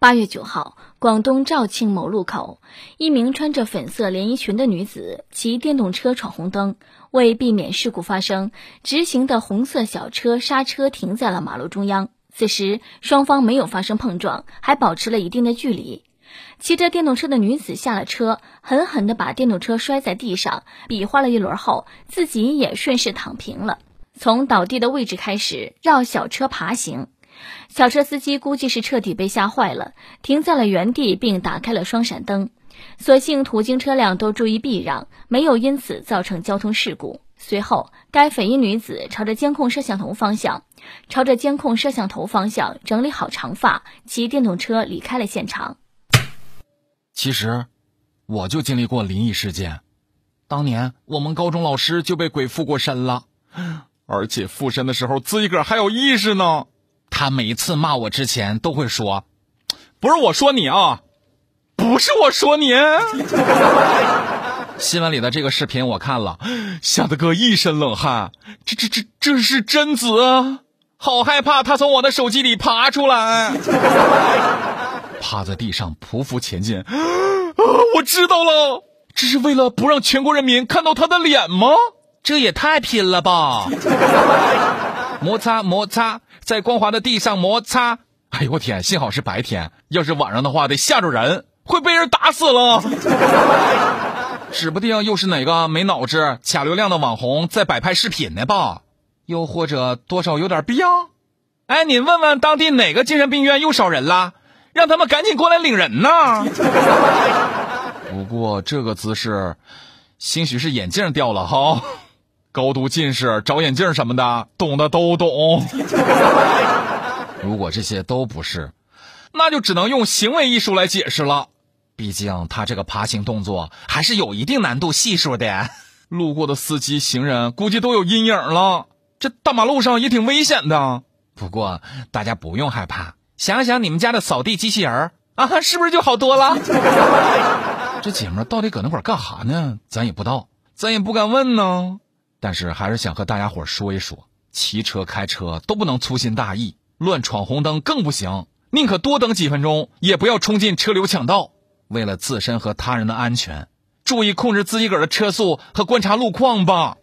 八月九号，广东肇庆某路口，一名穿着粉色连衣裙的女子骑电动车闯红灯，为避免事故发生，直行的红色小车刹车停在了马路中央。此时，双方没有发生碰撞，还保持了一定的距离。骑着电动车的女子下了车，狠狠地把电动车摔在地上，比划了一轮后，自己也顺势躺平了。从倒地的位置开始，绕小车爬行。小车司机估计是彻底被吓坏了，停在了原地，并打开了双闪灯。所幸途经车辆都注意避让，没有因此造成交通事故。随后，该粉衣女子朝着监控摄像头方向，朝着监控摄像头方向整理好长发，骑电动车离开了现场。其实，我就经历过灵异事件。当年我们高中老师就被鬼附过身了，而且附身的时候自己个儿还有意识呢。他每一次骂我之前都会说：“不是我说你啊，不是我说你。”新闻里的这个视频我看了，吓得哥一身冷汗。这这这这是贞子啊，好害怕！他从我的手机里爬出来，趴在地上匍匐前进。啊，我知道了，这是为了不让全国人民看到他的脸吗？这也太拼了吧！摩擦摩擦，在光滑的地上摩擦。哎呦我天！幸好是白天，要是晚上的话，得吓着人，会被人打死了。指不定又是哪个没脑子、卡流量的网红在摆拍视频呢吧？又或者多少有点必要？哎，你问问当地哪个精神病院又少人了，让他们赶紧过来领人呐！不过这个姿势，兴许是眼镜掉了哈。高度近视、找眼镜什么的，懂的都懂。如果这些都不是，那就只能用行为艺术来解释了。毕竟他这个爬行动作还是有一定难度系数的。路过的司机、行人估计都有阴影了。这大马路上也挺危险的。不过大家不用害怕，想想你们家的扫地机器人啊，是不是就好多了？这姐们到底搁那块干哈呢？咱也不知道，咱也不敢问呢。但是还是想和大家伙说一说，骑车开车都不能粗心大意，乱闯红灯更不行。宁可多等几分钟，也不要冲进车流抢道。为了自身和他人的安全，注意控制自己个儿的车速和观察路况吧。